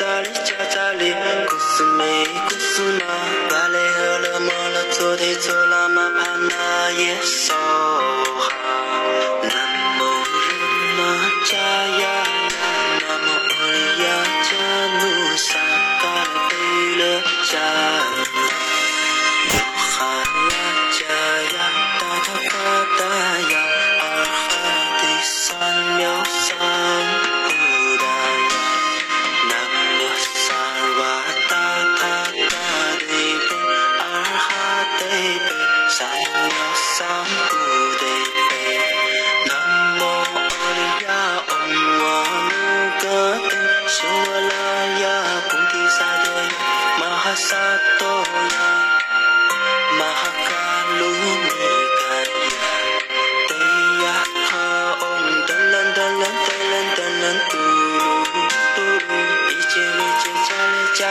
chacali, chacali Kusume, kusuna. Vale, hula, mola, tudi, tula, mapana, yes.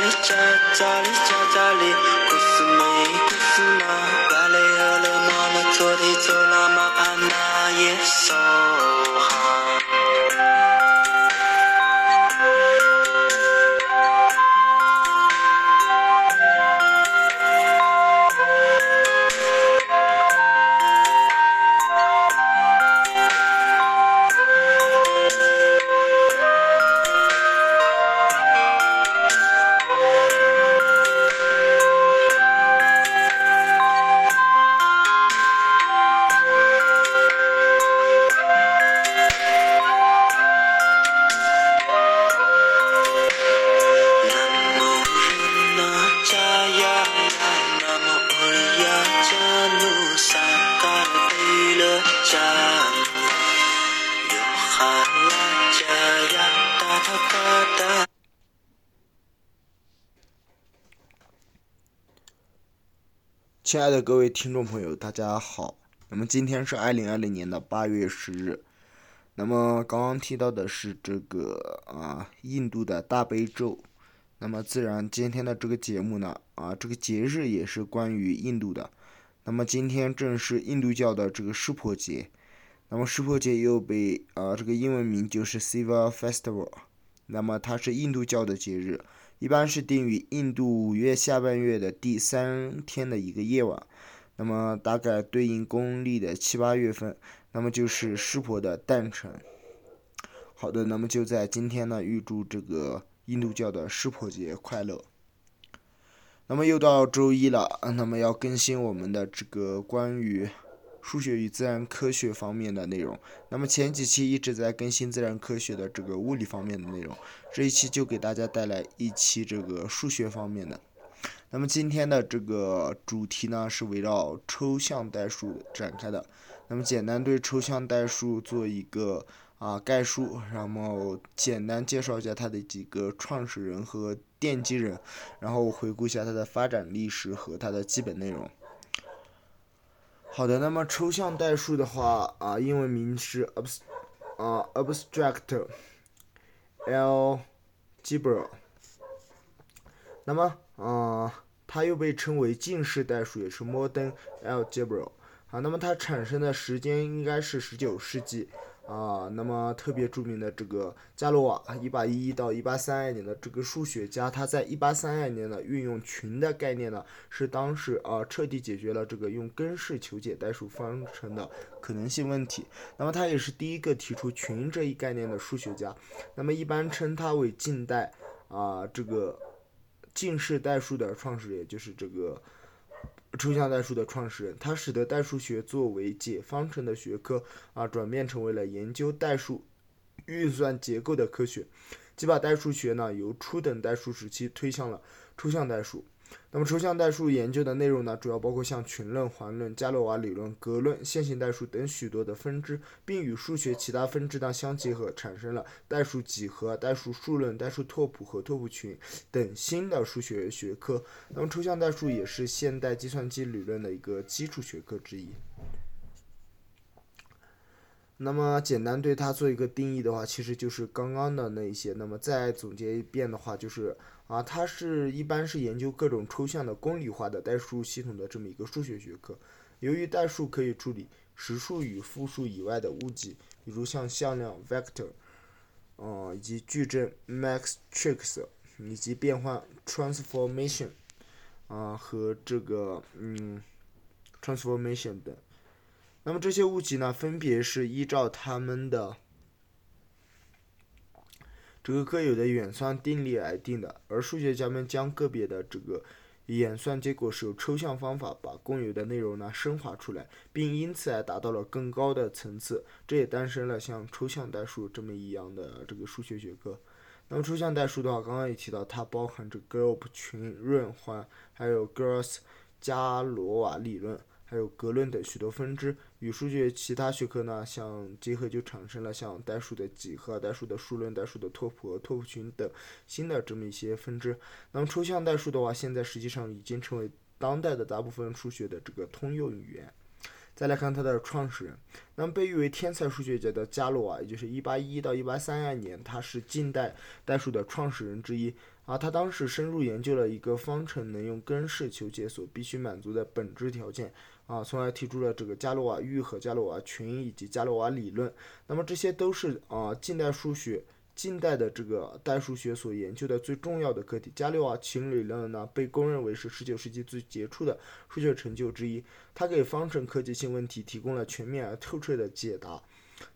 里加加里加加里，库斯马伊库斯马，瓦雷阿勒玛那，昨提走那么阿那耶，索哈。亲爱的各位听众朋友，大家好。那么今天是二零二零年的八月十日。那么刚刚提到的是这个啊，印度的大悲咒。那么自然今天的这个节目呢，啊，这个节日也是关于印度的。那么今天正是印度教的这个湿婆节。那么湿婆节又被啊，这个英文名就是 Siva Festival。那么它是印度教的节日。一般是定于印度五月下半月的第三天的一个夜晚，那么大概对应公历的七八月份，那么就是湿婆的诞辰。好的，那么就在今天呢，预祝这个印度教的湿婆节快乐。那么又到周一了，那么要更新我们的这个关于。数学与自然科学方面的内容，那么前几期一直在更新自然科学的这个物理方面的内容，这一期就给大家带来一期这个数学方面的。那么今天的这个主题呢是围绕抽象代数展开的。那么简单对抽象代数做一个啊概述，然后简单介绍一下它的几个创始人和奠基人，然后回顾一下它的发展历史和它的基本内容。好的，那么抽象代数的话啊，英文名是 abs 啊 abstract algebra。那么啊，它又被称为近似代数，也是 modern algebra。啊，那么它产生的时间应该是十九世纪。啊，那么特别著名的这个伽罗瓦，一八一一到一八三二年的这个数学家，他在一八三二年呢，运用群的概念呢，是当时啊彻底解决了这个用根式求解代数方程的可能性问题。那么他也是第一个提出群这一概念的数学家。那么一般称他为近代啊这个近式代数的创始人，就是这个。抽象代数的创始人，他使得代数学作为解方程的学科啊，转变成为了研究代数运算结构的科学，即把代数学呢由初等代数时期推向了抽象代数。那么抽象代数研究的内容呢，主要包括像群论、环论、伽罗瓦理论、格论、线性代数等许多的分支，并与数学其他分支呢相结合，产生了代数几何、代数数论、代数拓扑和拓扑群等新的数学学科。那么抽象代数也是现代计算机理论的一个基础学科之一。那么简单对它做一个定义的话，其实就是刚刚的那一些。那么再总结一遍的话，就是啊，它是一般是研究各种抽象的公理化的代数系统的这么一个数学学科。由于代数可以处理实数与复数以外的物集，比如像向量 vector，嗯，以及矩阵 matrix，以及变换 transformation，啊和这个嗯 transformation 等。那么这些物集呢，分别是依照它们的这个各有的演算定理而定的，而数学家们将个别的这个演算结果是由抽象方法把共有的内容呢升华出来，并因此而达到了更高的层次，这也诞生了像抽象代数这么一样的这个数学学科。那么抽象代数的话，刚刚也提到，它包含着 group 群润环，还有 Gauss 加罗瓦理论。还有格论等许多分支，与数学其他学科呢相结合，就产生了像代数的几何、代数的数论、代数的拓扑拓扑群等新的这么一些分支。那么抽象代数的话，现在实际上已经成为当代的大部分数学的这个通用语言。再来看它的创始人，那么被誉为天才数学家的伽罗瓦，也就是1811到1832年，他是近代代数的创始人之一。啊，他当时深入研究了一个方程能用根式求解所必须满足的本质条件。啊，从而提出了这个伽罗瓦域和伽罗瓦群以及伽罗瓦理论。那么这些都是啊近代数学、近代的这个代数学所研究的最重要的课题。伽罗瓦群理论呢，被公认为是19世纪最杰出的数学成就之一。它给方程可解性问题提供了全面而透彻的解答。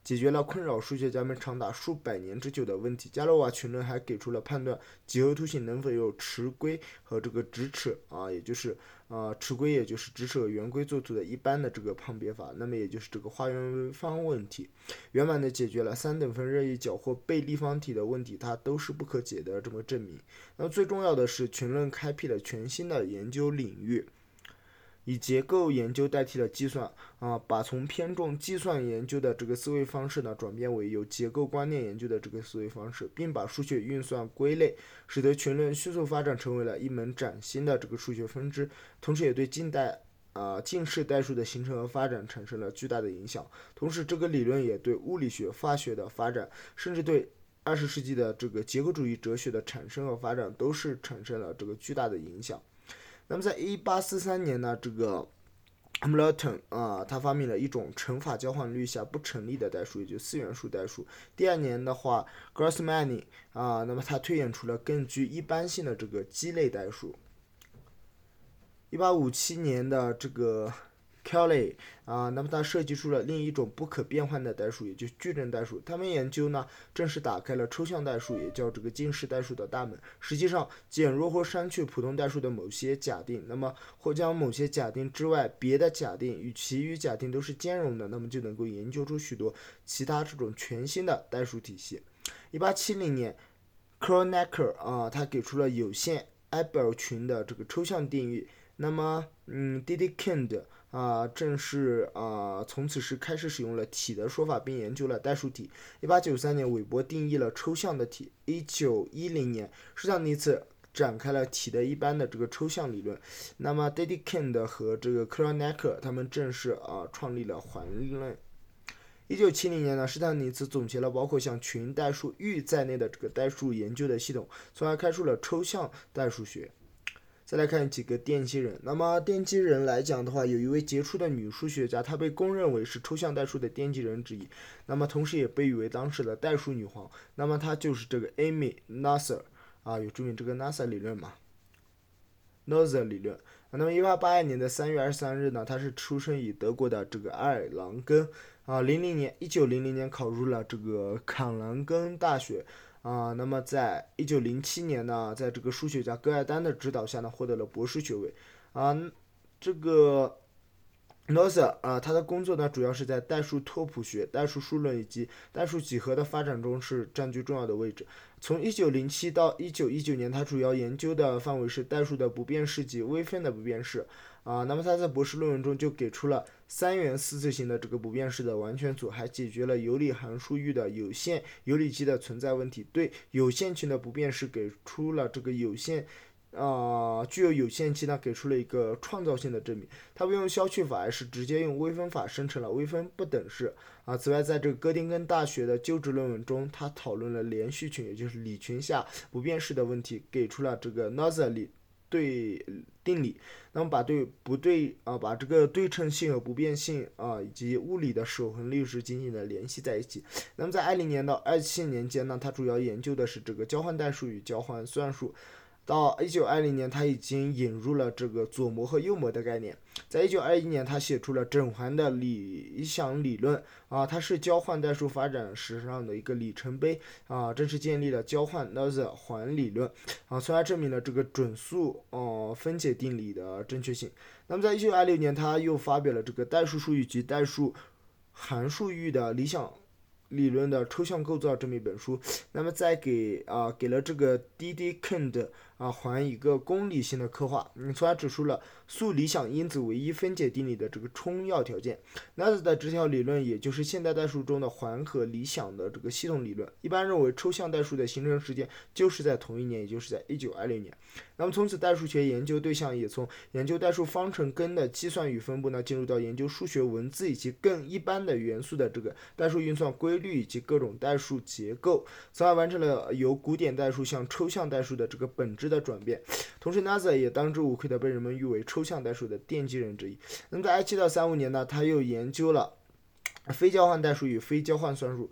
解决了困扰数学家们长达数百年之久的问题。加罗瓦群论还给出了判断几何图形能否有迟规和这个直尺啊，也就是啊迟规，也就是直尺和圆规作图的一般的这个判别法。那么也就是这个花圆微方问题，圆满的解决了三等分任意角或被立方体的问题，它都是不可解的这么证明。那最重要的是，群论开辟了全新的研究领域。以结构研究代替了计算啊，把从偏重计算研究的这个思维方式呢，转变为有结构观念研究的这个思维方式，并把数学运算归类，使得群论迅速发展成为了一门崭新的这个数学分支，同时也对近代啊近世代数的形成和发展产生了巨大的影响。同时，这个理论也对物理学、化学的发展，甚至对二十世纪的这个结构主义哲学的产生和发展，都是产生了这个巨大的影响。那么，在一八四三年呢，这个 Hamilton 啊，他发明了一种乘法交换律下不成立的代数，也就四元数代数。第二年的话，Grassmann 啊，那么他推演出了更具一般性的这个基类代数。一八五七年的这个。Kelly 啊，那么他设计出了另一种不可变换的代数，也就是矩阵代数。他们研究呢，正式打开了抽象代数，也叫这个近似代数的大门。实际上，减弱或删去普通代数的某些假定，那么或将某些假定之外别的假定与其余假定都是兼容的，那么就能够研究出许多其他这种全新的代数体系。一八七零年，Kronecker 啊，他给出了有限 Abel 群的这个抽象定义。那么，嗯，Dedekind。啊，正是啊，从此时开始使用了体的说法，并研究了代数体。一八九三年，韦伯定义了抽象的体。一九一零年，施特尼茨展开了体的一般的这个抽象理论。那么，Dedekind 和这个克罗奈克他们正式啊创立了环论。一九七零年呢，施特尼茨总结了包括像群代数域在内的这个代数研究的系统，从而开出了抽象代数学。再来看几个奠基人。那么奠基人来讲的话，有一位杰出的女数学家，她被公认为是抽象代数的奠基人之一。那么同时也被誉为当时的代数女皇。那么她就是这个 Amy Noether 啊，有著名这个 NASA 理论嘛？Noether 理论。那么1882年的3月23日呢，她是出生于德国的这个埃尔朗根啊。00年，1900年考入了这个坎兰根大学。啊，那么在一九零七年呢，在这个数学家戈尔丹的指导下呢，获得了博士学位。啊，这个 n o s e r 啊，他的工作呢，主要是在代数拓扑学、代数数论以及代数几何的发展中是占据重要的位置。从一九零七到一九一九年，他主要研究的范围是代数的不变式及微分的不变式。啊，那么他在博士论文中就给出了三元四次型的这个不变式的完全组，还解决了有理函数域的有限有理基的存在问题，对有限群的不变式给出了这个有限啊具有有限期呢，给出了一个创造性的证明。他不用消去法，而是直接用微分法生成了微分不等式。啊，此外，在这个哥丁根大学的就职论文中，他讨论了连续群，也就是理群下不变式的问题，给出了这个 Noether 理。对定理，那么把对不对啊，把这个对称性和不变性啊，以及物理的守恒律是紧紧的联系在一起。那么在二零年到二七年间呢，他主要研究的是这个交换代数与交换算术。到一九二零年，他已经引入了这个左模和右模的概念。在一九二一年，他写出了整环的理想理论啊，它是交换代数发展史上的一个里程碑啊，正式建立了交换 Noether 环理论啊，从而证明了这个准数哦分解定理的正确性。那么，在一九二六年，他又发表了这个代数数域及代数函数域的理想。理论的抽象构造这么一本书，那么再给啊给了这个 D D k e n d 啊还一个公理性的刻画，嗯，从而指出了素理想因子唯一分解定理的这个充要条件。n a 的这条理论也就是现代代数中的环和理想的这个系统理论。一般认为抽象代数的形成时间就是在同一年，也就是在一九二六年。那么从此代数学研究对象也从研究代数方程根的计算与分布呢，进入到研究数学文字以及更一般的元素的这个代数运算规律以及各种代数结构，从而完成了由古典代数向抽象代数的这个本质的转变。同时，NASA 也当之无愧的被人们誉为抽象代数的奠基人之一。那么在二七到三五年呢，他又研究了非交换代数与非交换算术，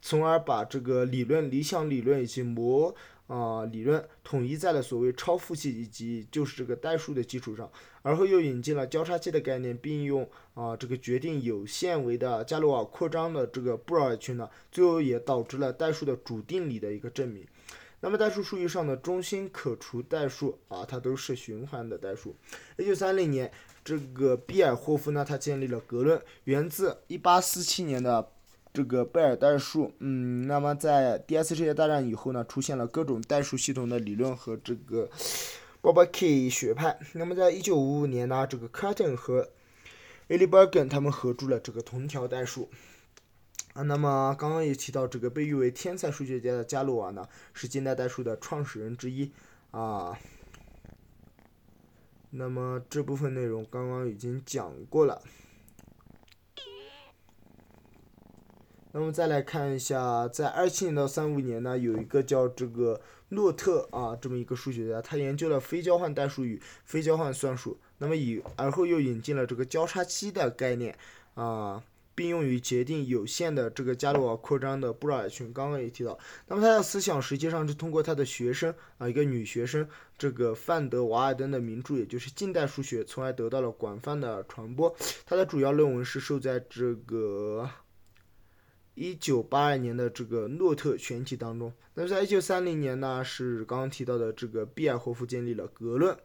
从而把这个理论、理想理论以及模。啊，理论统一在了所谓超复系以及就是这个代数的基础上，而后又引进了交叉器的概念，并用啊这个决定有限维的加罗瓦扩张的这个布尔群呢，最后也导致了代数的主定理的一个证明。那么代数数据上的中心可除代数啊，它都是循环的代数。一九三零年，这个比尔霍夫呢，他建立了格论，源自一八四七年的。这个贝尔代数，嗯，那么在第二次世界大战以后呢，出现了各种代数系统的理论和这个 b o b K 学派。那么在一九五五年呢，这个 Cartan 和 e l i b e r g e n 他们合著了这个同条代数。啊，那么刚刚也提到这个被誉为天才数学家的伽罗瓦呢，是近代代数的创始人之一啊。那么这部分内容刚刚已经讲过了。那么再来看一下，在二七年到三五年呢，有一个叫这个诺特啊，这么一个数学家，他研究了非交换代数与非交换算术。那么以而后又引进了这个交叉期的概念啊，并用于决定有限的这个加罗瓦扩张的布尔群。刚刚也提到，那么他的思想实际上是通过他的学生啊，一个女学生，这个范德瓦尔登的名著，也就是近代数学，从而得到了广泛的传播。他的主要论文是收在这个。一九八二年的这个诺特全集当中，那在一九三零年呢，是刚刚提到的这个毕尔霍夫建立了格论，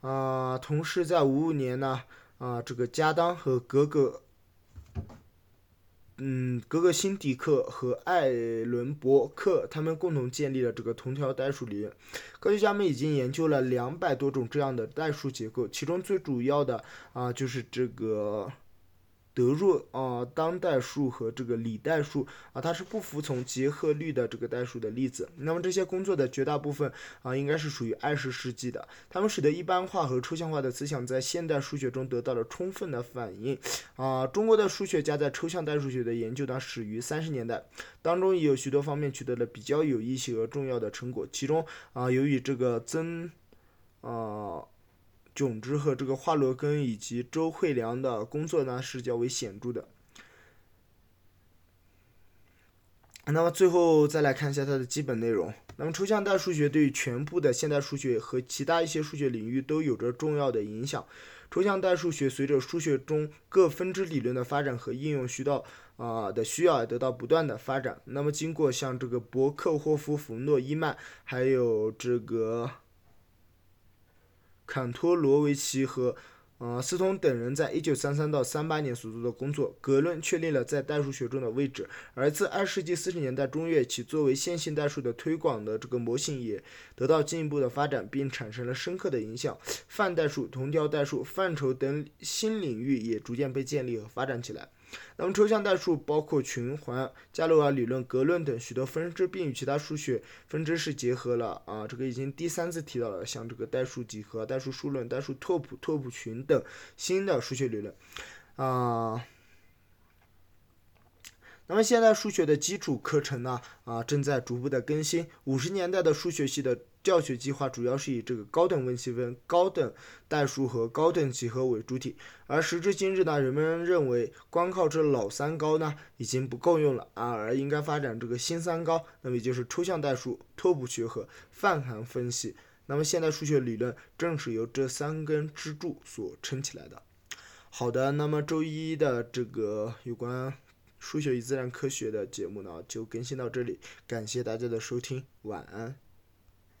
啊，同时在五五年呢，啊，这个加当和格格，嗯，格格辛迪克和艾伦伯克他们共同建立了这个同条代数理论。科学家们已经研究了两百多种这样的代数结构，其中最主要的啊，就是这个。德若啊，当代数和这个李代数啊，它是不服从结合律的这个代数的例子。那么这些工作的绝大部分啊，应该是属于二十世纪的。它们使得一般化和抽象化的思想在现代数学中得到了充分的反映。啊，中国的数学家在抽象代数学的研究呢，始于三十年代，当中也有许多方面取得了比较有意义和重要的成果。其中啊，由于这个曾啊。炯之和这个华罗庚以及周惠良的工作呢是较为显著的。那么最后再来看一下它的基本内容。那么抽象代数学对于全部的现代数学和其他一些数学领域都有着重要的影响。抽象代数学随着数学中各分支理论的发展和应用需要啊的需要而得到不断的发展。那么经过像这个伯克霍夫、弗诺伊曼，还有这个。坎托罗维奇和呃斯通等人在一九三三到三八年所做的工作，格论确立了在代数学中的位置。而自二世纪四十年代中叶起，作为线性代数的推广的这个模型也得到进一步的发展，并产生了深刻的影响。泛代数、同调代数范畴等新领域也逐渐被建立和发展起来。那么抽象代数包括循环、伽罗瓦理论、格论等许多分支，并与其他数学分支是结合了啊。这个已经第三次提到了，像这个代数几何、代数数论、代数拓扑、拓扑群等新的数学理论啊。那么现在数学的基础课程呢啊正在逐步的更新。五十年代的数学系的教学计划主要是以这个高等微积分、高等代数和高等几何为主体，而时至今日呢，人们认为光靠这老三高呢已经不够用了啊，而应该发展这个新三高，那么也就是抽象代数、拓扑学和泛函分析。那么现代数学理论正是由这三根支柱所撑起来的。好的，那么周一的这个有关数学与自然科学的节目呢，就更新到这里，感谢大家的收听，晚安。